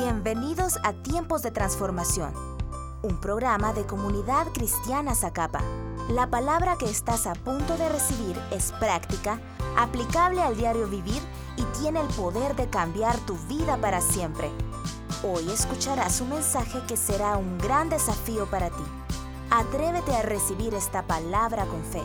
Bienvenidos a Tiempos de Transformación, un programa de comunidad cristiana Zacapa. La palabra que estás a punto de recibir es práctica, aplicable al diario vivir y tiene el poder de cambiar tu vida para siempre. Hoy escucharás un mensaje que será un gran desafío para ti. Atrévete a recibir esta palabra con fe.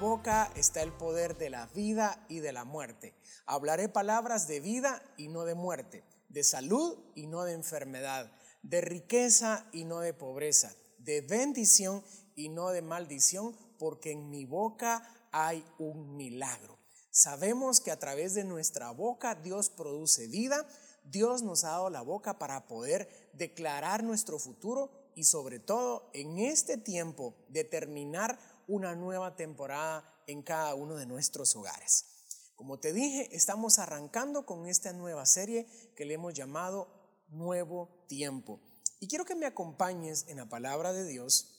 Boca está el poder de la vida y de la muerte. Hablaré palabras de vida y no de muerte, de salud y no de enfermedad, de riqueza y no de pobreza, de bendición y no de maldición, porque en mi boca hay un milagro. Sabemos que a través de nuestra boca Dios produce vida. Dios nos ha dado la boca para poder declarar nuestro futuro y sobre todo en este tiempo determinar una nueva temporada en cada uno de nuestros hogares. Como te dije, estamos arrancando con esta nueva serie que le hemos llamado Nuevo Tiempo. Y quiero que me acompañes en la palabra de Dios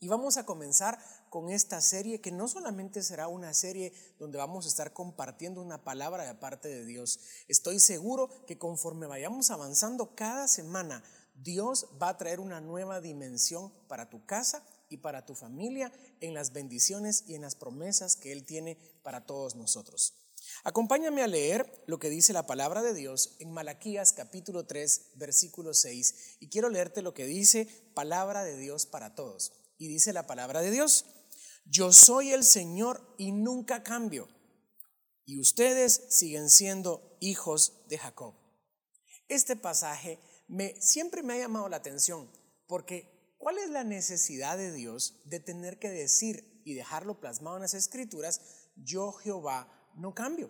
y vamos a comenzar con esta serie que no solamente será una serie donde vamos a estar compartiendo una palabra de parte de Dios. Estoy seguro que conforme vayamos avanzando cada semana, Dios va a traer una nueva dimensión para tu casa y para tu familia en las bendiciones y en las promesas que Él tiene para todos nosotros. Acompáñame a leer lo que dice la palabra de Dios en Malaquías capítulo 3, versículo 6, y quiero leerte lo que dice palabra de Dios para todos. Y dice la palabra de Dios, yo soy el Señor y nunca cambio, y ustedes siguen siendo hijos de Jacob. Este pasaje me, siempre me ha llamado la atención, porque ¿cuál es la necesidad de Dios de tener que decir y dejarlo plasmado en las escrituras, yo Jehová no cambio.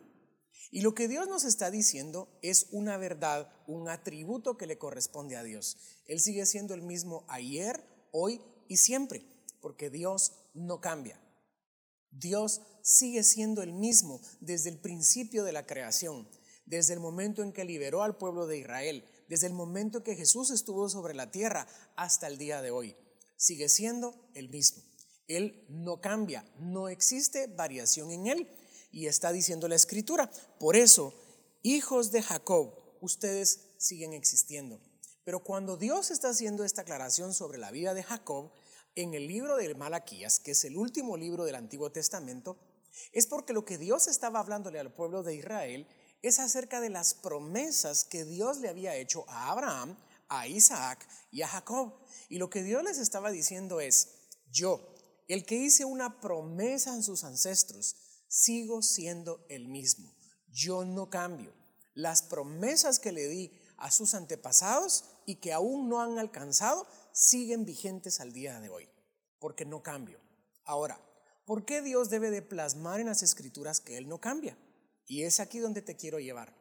Y lo que Dios nos está diciendo es una verdad, un atributo que le corresponde a Dios. Él sigue siendo el mismo ayer, hoy y siempre, porque Dios no cambia. Dios sigue siendo el mismo desde el principio de la creación, desde el momento en que liberó al pueblo de Israel, desde el momento en que Jesús estuvo sobre la tierra hasta el día de hoy. Sigue siendo el mismo. Él no cambia, no existe variación en Él y está diciendo la escritura. Por eso, hijos de Jacob, ustedes siguen existiendo. Pero cuando Dios está haciendo esta aclaración sobre la vida de Jacob, en el libro de Malaquías, que es el último libro del Antiguo Testamento, es porque lo que Dios estaba hablándole al pueblo de Israel es acerca de las promesas que Dios le había hecho a Abraham, a Isaac y a Jacob. Y lo que Dios les estaba diciendo es, yo, el que hice una promesa en sus ancestros, sigo siendo el mismo. Yo no cambio. Las promesas que le di a sus antepasados y que aún no han alcanzado siguen vigentes al día de hoy, porque no cambio. Ahora, ¿por qué Dios debe de plasmar en las escrituras que Él no cambia? Y es aquí donde te quiero llevar.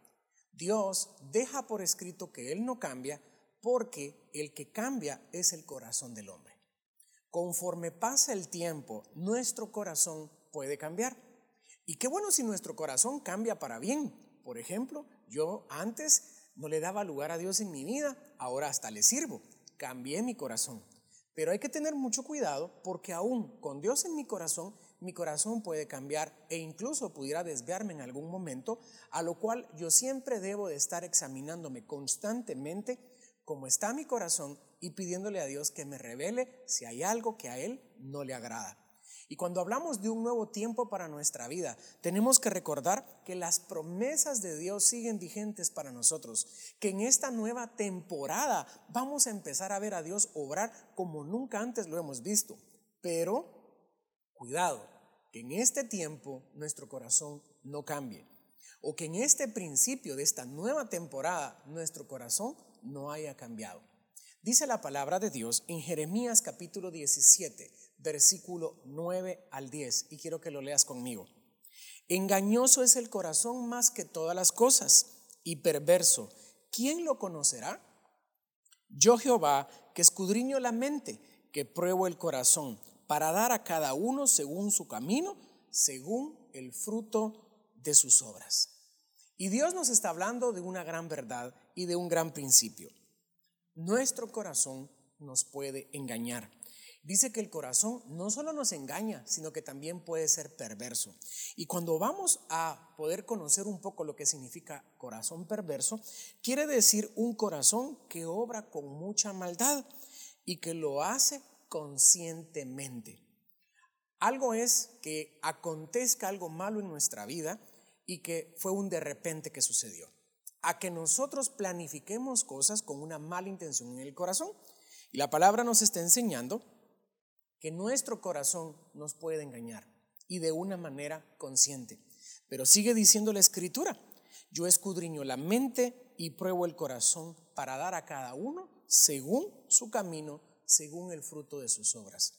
Dios deja por escrito que Él no cambia porque el que cambia es el corazón del hombre. Conforme pasa el tiempo, nuestro corazón puede cambiar. Y qué bueno si nuestro corazón cambia para bien. Por ejemplo, yo antes no le daba lugar a Dios en mi vida, ahora hasta le sirvo. Cambié mi corazón. Pero hay que tener mucho cuidado porque aún con Dios en mi corazón, mi corazón puede cambiar e incluso pudiera desviarme en algún momento, a lo cual yo siempre debo de estar examinándome constantemente cómo está mi corazón y pidiéndole a Dios que me revele si hay algo que a Él no le agrada. Y cuando hablamos de un nuevo tiempo para nuestra vida, tenemos que recordar que las promesas de Dios siguen vigentes para nosotros, que en esta nueva temporada vamos a empezar a ver a Dios obrar como nunca antes lo hemos visto. Pero, cuidado, que en este tiempo nuestro corazón no cambie, o que en este principio de esta nueva temporada nuestro corazón no haya cambiado. Dice la palabra de Dios en Jeremías capítulo 17 versículo 9 al 10, y quiero que lo leas conmigo. Engañoso es el corazón más que todas las cosas, y perverso. ¿Quién lo conocerá? Yo Jehová, que escudriño la mente, que pruebo el corazón, para dar a cada uno según su camino, según el fruto de sus obras. Y Dios nos está hablando de una gran verdad y de un gran principio. Nuestro corazón nos puede engañar. Dice que el corazón no solo nos engaña, sino que también puede ser perverso. Y cuando vamos a poder conocer un poco lo que significa corazón perverso, quiere decir un corazón que obra con mucha maldad y que lo hace conscientemente. Algo es que acontezca algo malo en nuestra vida y que fue un de repente que sucedió. A que nosotros planifiquemos cosas con una mala intención en el corazón. Y la palabra nos está enseñando que nuestro corazón nos puede engañar y de una manera consciente. Pero sigue diciendo la escritura, yo escudriño la mente y pruebo el corazón para dar a cada uno según su camino, según el fruto de sus obras.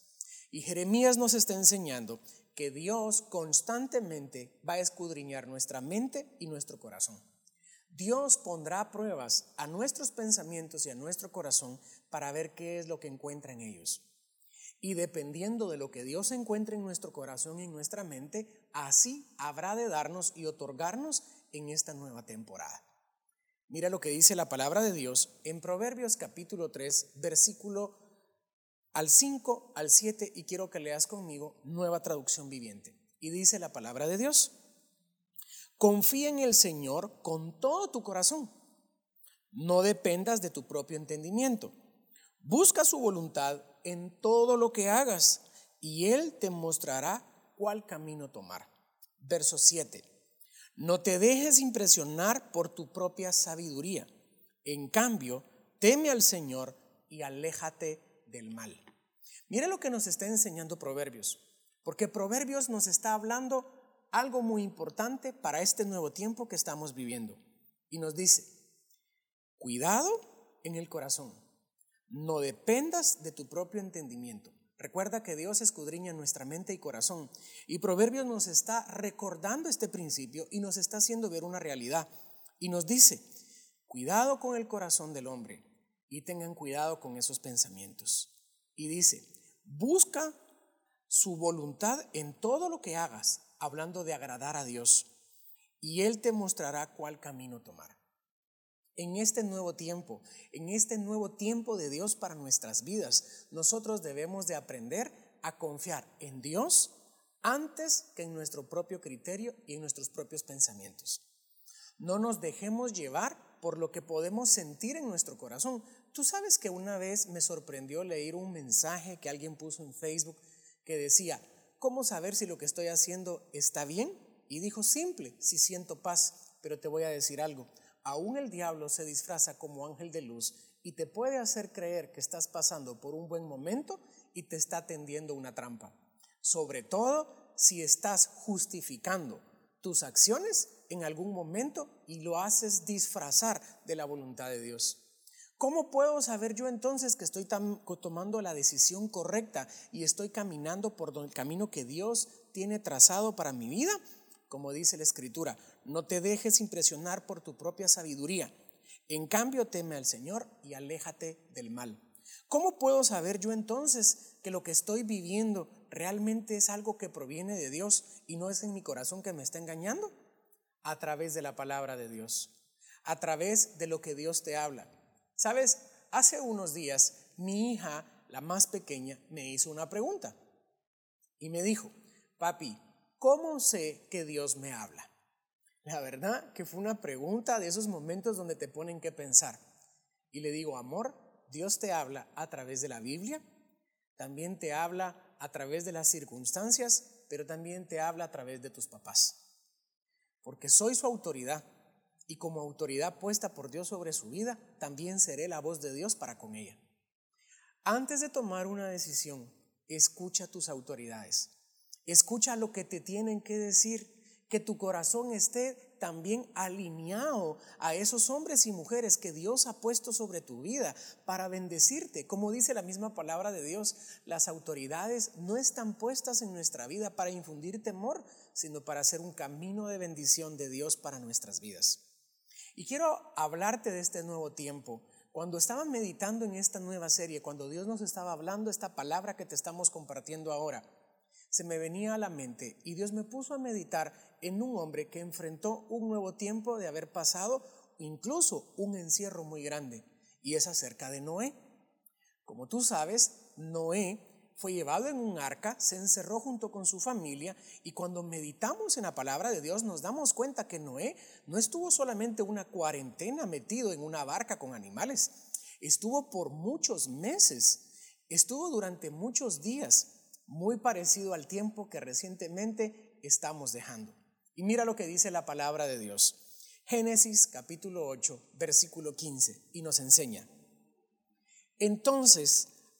Y Jeremías nos está enseñando que Dios constantemente va a escudriñar nuestra mente y nuestro corazón. Dios pondrá pruebas a nuestros pensamientos y a nuestro corazón para ver qué es lo que encuentra en ellos. Y dependiendo de lo que Dios encuentre en nuestro corazón y en nuestra mente, así habrá de darnos y otorgarnos en esta nueva temporada. Mira lo que dice la palabra de Dios en Proverbios capítulo 3, versículo al 5 al 7, y quiero que leas conmigo nueva traducción viviente. Y dice la palabra de Dios, confía en el Señor con todo tu corazón, no dependas de tu propio entendimiento, busca su voluntad en todo lo que hagas y Él te mostrará cuál camino tomar. Verso 7. No te dejes impresionar por tu propia sabiduría. En cambio, teme al Señor y aléjate del mal. Mira lo que nos está enseñando Proverbios, porque Proverbios nos está hablando algo muy importante para este nuevo tiempo que estamos viviendo. Y nos dice, cuidado en el corazón. No dependas de tu propio entendimiento. Recuerda que Dios escudriña nuestra mente y corazón. Y Proverbios nos está recordando este principio y nos está haciendo ver una realidad. Y nos dice, cuidado con el corazón del hombre y tengan cuidado con esos pensamientos. Y dice, busca su voluntad en todo lo que hagas, hablando de agradar a Dios. Y Él te mostrará cuál camino tomar en este nuevo tiempo, en este nuevo tiempo de Dios para nuestras vidas, nosotros debemos de aprender a confiar en Dios antes que en nuestro propio criterio y en nuestros propios pensamientos. No nos dejemos llevar por lo que podemos sentir en nuestro corazón. Tú sabes que una vez me sorprendió leer un mensaje que alguien puso en Facebook que decía, ¿cómo saber si lo que estoy haciendo está bien? Y dijo, simple, si siento paz, pero te voy a decir algo aún el diablo se disfraza como ángel de luz y te puede hacer creer que estás pasando por un buen momento y te está tendiendo una trampa. Sobre todo si estás justificando tus acciones en algún momento y lo haces disfrazar de la voluntad de Dios. ¿Cómo puedo saber yo entonces que estoy tomando la decisión correcta y estoy caminando por el camino que Dios tiene trazado para mi vida? Como dice la Escritura, no te dejes impresionar por tu propia sabiduría. En cambio, teme al Señor y aléjate del mal. ¿Cómo puedo saber yo entonces que lo que estoy viviendo realmente es algo que proviene de Dios y no es en mi corazón que me está engañando? A través de la palabra de Dios, a través de lo que Dios te habla. Sabes, hace unos días mi hija, la más pequeña, me hizo una pregunta y me dijo, papi, ¿cómo sé que Dios me habla? La verdad que fue una pregunta de esos momentos donde te ponen que pensar. Y le digo, amor, Dios te habla a través de la Biblia, también te habla a través de las circunstancias, pero también te habla a través de tus papás. Porque soy su autoridad y como autoridad puesta por Dios sobre su vida, también seré la voz de Dios para con ella. Antes de tomar una decisión, escucha tus autoridades. Escucha lo que te tienen que decir que tu corazón esté también alineado a esos hombres y mujeres que Dios ha puesto sobre tu vida para bendecirte. Como dice la misma palabra de Dios, las autoridades no están puestas en nuestra vida para infundir temor, sino para hacer un camino de bendición de Dios para nuestras vidas. Y quiero hablarte de este nuevo tiempo. Cuando estaba meditando en esta nueva serie, cuando Dios nos estaba hablando esta palabra que te estamos compartiendo ahora, se me venía a la mente y Dios me puso a meditar en un hombre que enfrentó un nuevo tiempo de haber pasado incluso un encierro muy grande y es acerca de Noé. Como tú sabes, Noé fue llevado en un arca, se encerró junto con su familia y cuando meditamos en la palabra de Dios nos damos cuenta que Noé no estuvo solamente una cuarentena metido en una barca con animales, estuvo por muchos meses, estuvo durante muchos días, muy parecido al tiempo que recientemente estamos dejando. Y mira lo que dice la palabra de Dios. Génesis capítulo 8, versículo 15, y nos enseña. Entonces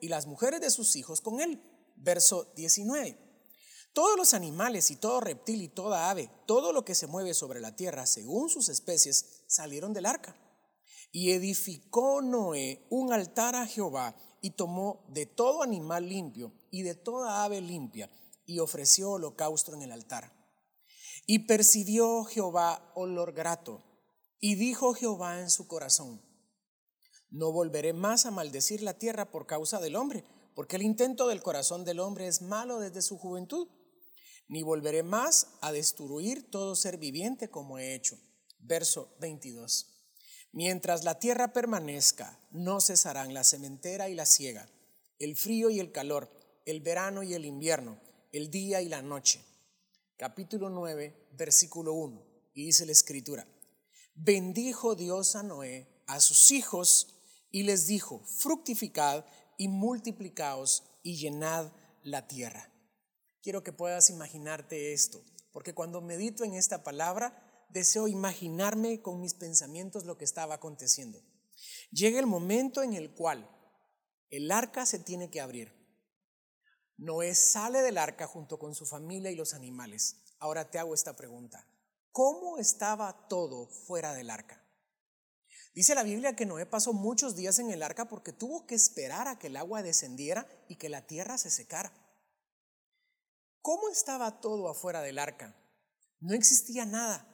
y las mujeres de sus hijos con él. Verso 19. Todos los animales y todo reptil y toda ave, todo lo que se mueve sobre la tierra según sus especies, salieron del arca. Y edificó Noé un altar a Jehová y tomó de todo animal limpio y de toda ave limpia y ofreció holocausto en el altar. Y percibió Jehová olor grato. Y dijo Jehová en su corazón, no volveré más a maldecir la tierra por causa del hombre, porque el intento del corazón del hombre es malo desde su juventud. Ni volveré más a destruir todo ser viviente como he hecho. Verso 22. Mientras la tierra permanezca, no cesarán la cementera y la siega, el frío y el calor, el verano y el invierno, el día y la noche. Capítulo 9, versículo 1. Y dice la escritura, bendijo Dios a Noé, a sus hijos, y les dijo, fructificad y multiplicaos y llenad la tierra. Quiero que puedas imaginarte esto, porque cuando medito en esta palabra, deseo imaginarme con mis pensamientos lo que estaba aconteciendo. Llega el momento en el cual el arca se tiene que abrir. Noé sale del arca junto con su familia y los animales. Ahora te hago esta pregunta. ¿Cómo estaba todo fuera del arca? Dice la Biblia que Noé pasó muchos días en el arca porque tuvo que esperar a que el agua descendiera y que la tierra se secara. ¿Cómo estaba todo afuera del arca? No existía nada,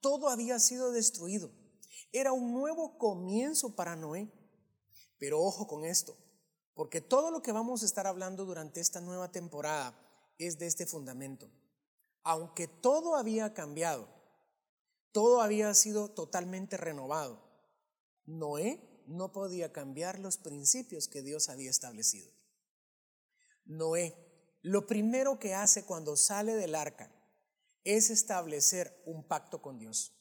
todo había sido destruido. Era un nuevo comienzo para Noé. Pero ojo con esto, porque todo lo que vamos a estar hablando durante esta nueva temporada es de este fundamento. Aunque todo había cambiado, todo había sido totalmente renovado, Noé no podía cambiar los principios que Dios había establecido. Noé, lo primero que hace cuando sale del arca es establecer un pacto con Dios.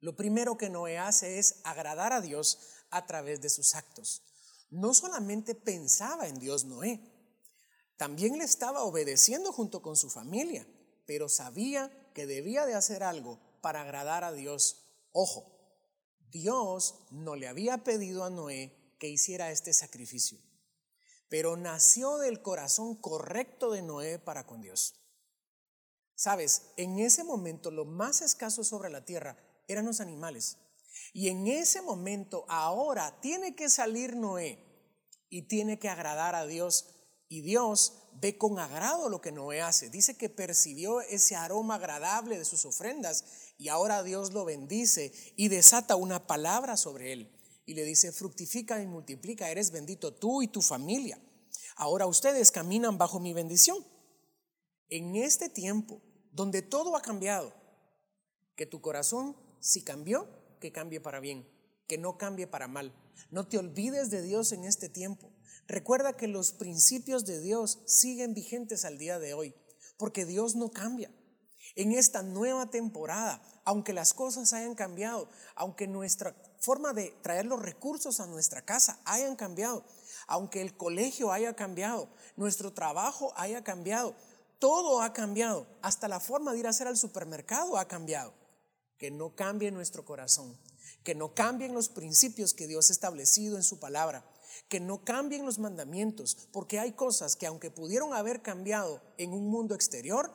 Lo primero que Noé hace es agradar a Dios a través de sus actos. No solamente pensaba en Dios Noé, también le estaba obedeciendo junto con su familia, pero sabía que debía de hacer algo para agradar a Dios. Ojo, Dios no le había pedido a Noé que hiciera este sacrificio, pero nació del corazón correcto de Noé para con Dios. Sabes, en ese momento lo más escaso sobre la tierra eran los animales. Y en ese momento ahora tiene que salir Noé y tiene que agradar a Dios. Y Dios ve con agrado lo que Noé hace. Dice que percibió ese aroma agradable de sus ofrendas y ahora Dios lo bendice y desata una palabra sobre él. Y le dice, fructifica y multiplica, eres bendito tú y tu familia. Ahora ustedes caminan bajo mi bendición. En este tiempo donde todo ha cambiado, que tu corazón, si cambió, que cambie para bien, que no cambie para mal. No te olvides de Dios en este tiempo. Recuerda que los principios de Dios siguen vigentes al día de hoy, porque Dios no cambia. En esta nueva temporada, aunque las cosas hayan cambiado, aunque nuestra forma de traer los recursos a nuestra casa hayan cambiado, aunque el colegio haya cambiado, nuestro trabajo haya cambiado, todo ha cambiado, hasta la forma de ir a hacer al supermercado ha cambiado. Que no cambie nuestro corazón, que no cambien los principios que Dios ha establecido en su palabra, que no cambien los mandamientos, porque hay cosas que aunque pudieron haber cambiado en un mundo exterior,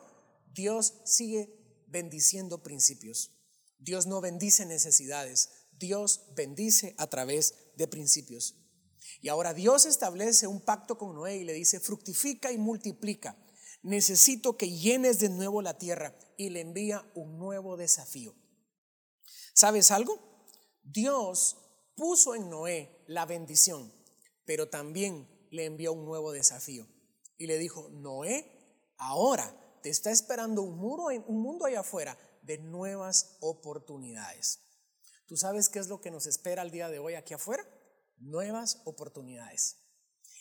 Dios sigue bendiciendo principios. Dios no bendice necesidades, Dios bendice a través de principios. Y ahora Dios establece un pacto con Noé y le dice, fructifica y multiplica. necesito que llenes de nuevo la tierra y le envía un nuevo desafío. ¿Sabes algo? Dios puso en Noé la bendición, pero también le envió un nuevo desafío. Y le dijo, Noé, ahora te está esperando un, muro, un mundo allá afuera de nuevas oportunidades. ¿Tú sabes qué es lo que nos espera el día de hoy aquí afuera? Nuevas oportunidades.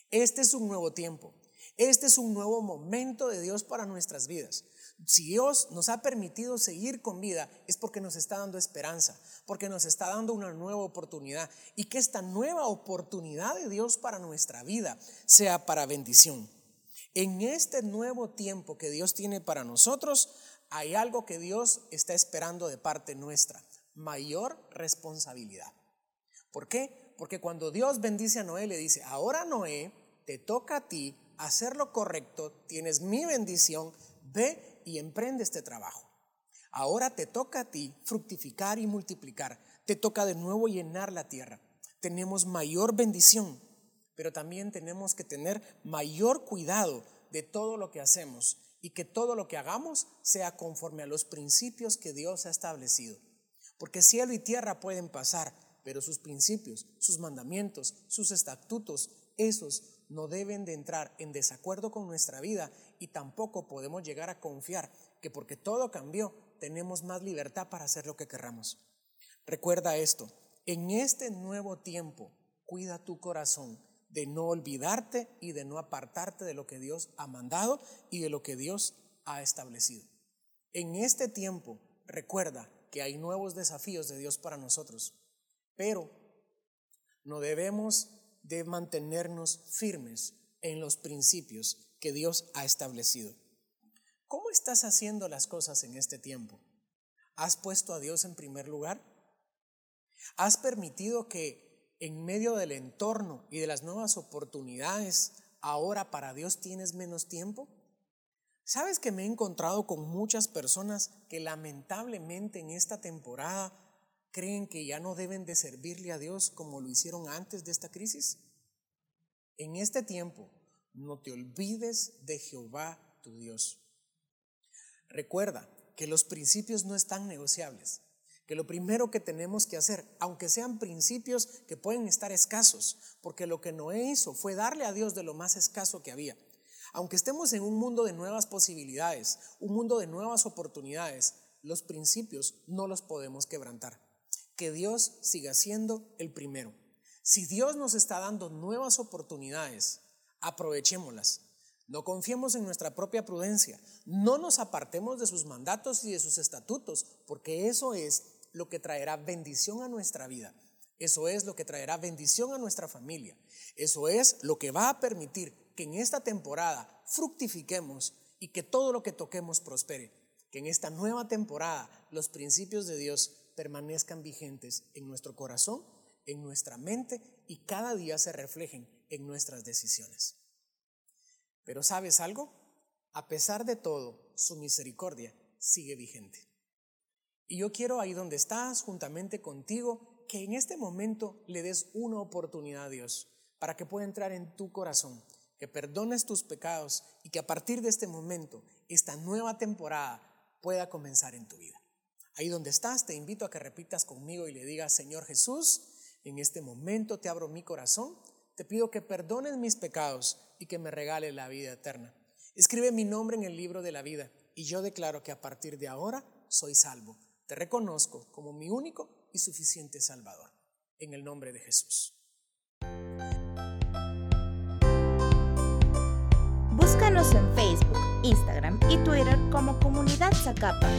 Este es un nuevo tiempo. Este es un nuevo momento de Dios para nuestras vidas. Si Dios nos ha permitido seguir con vida es porque nos está dando esperanza, porque nos está dando una nueva oportunidad y que esta nueva oportunidad de Dios para nuestra vida sea para bendición. En este nuevo tiempo que Dios tiene para nosotros, hay algo que Dios está esperando de parte nuestra, mayor responsabilidad. ¿Por qué? Porque cuando Dios bendice a Noé, le dice, ahora Noé, te toca a ti hacer lo correcto, tienes mi bendición, ve y emprende este trabajo. Ahora te toca a ti fructificar y multiplicar, te toca de nuevo llenar la tierra. Tenemos mayor bendición, pero también tenemos que tener mayor cuidado de todo lo que hacemos y que todo lo que hagamos sea conforme a los principios que Dios ha establecido. Porque cielo y tierra pueden pasar, pero sus principios, sus mandamientos, sus estatutos, esos no deben de entrar en desacuerdo con nuestra vida y tampoco podemos llegar a confiar que porque todo cambió, tenemos más libertad para hacer lo que querramos. Recuerda esto, en este nuevo tiempo, cuida tu corazón de no olvidarte y de no apartarte de lo que Dios ha mandado y de lo que Dios ha establecido. En este tiempo, recuerda que hay nuevos desafíos de Dios para nosotros, pero no debemos de mantenernos firmes en los principios que Dios ha establecido. ¿Cómo estás haciendo las cosas en este tiempo? ¿Has puesto a Dios en primer lugar? ¿Has permitido que en medio del entorno y de las nuevas oportunidades, ahora para Dios tienes menos tiempo? ¿Sabes que me he encontrado con muchas personas que lamentablemente en esta temporada creen que ya no deben de servirle a Dios como lo hicieron antes de esta crisis? En este tiempo, no te olvides de Jehová tu Dios. Recuerda que los principios no están negociables, que lo primero que tenemos que hacer, aunque sean principios que pueden estar escasos, porque lo que Noé hizo fue darle a Dios de lo más escaso que había. Aunque estemos en un mundo de nuevas posibilidades, un mundo de nuevas oportunidades, los principios no los podemos quebrantar que Dios siga siendo el primero. Si Dios nos está dando nuevas oportunidades, aprovechémoslas. No confiemos en nuestra propia prudencia. No nos apartemos de sus mandatos y de sus estatutos, porque eso es lo que traerá bendición a nuestra vida. Eso es lo que traerá bendición a nuestra familia. Eso es lo que va a permitir que en esta temporada fructifiquemos y que todo lo que toquemos prospere. Que en esta nueva temporada los principios de Dios permanezcan vigentes en nuestro corazón, en nuestra mente y cada día se reflejen en nuestras decisiones. Pero ¿sabes algo? A pesar de todo, su misericordia sigue vigente. Y yo quiero ahí donde estás, juntamente contigo, que en este momento le des una oportunidad a Dios para que pueda entrar en tu corazón, que perdones tus pecados y que a partir de este momento, esta nueva temporada pueda comenzar en tu vida. Ahí donde estás, te invito a que repitas conmigo y le digas, Señor Jesús, en este momento te abro mi corazón, te pido que perdones mis pecados y que me regales la vida eterna. Escribe mi nombre en el libro de la vida y yo declaro que a partir de ahora soy salvo. Te reconozco como mi único y suficiente Salvador. En el nombre de Jesús. Búscanos en Facebook, Instagram y Twitter como Comunidad Zacapa.